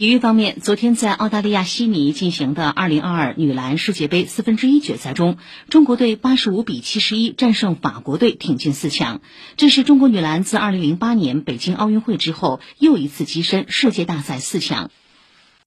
体育方面，昨天在澳大利亚悉尼进行的2022女篮世界杯四分之一决赛中，中国队85比71战胜法国队，挺进四强。这是中国女篮自2008年北京奥运会之后，又一次跻身世界大赛四强。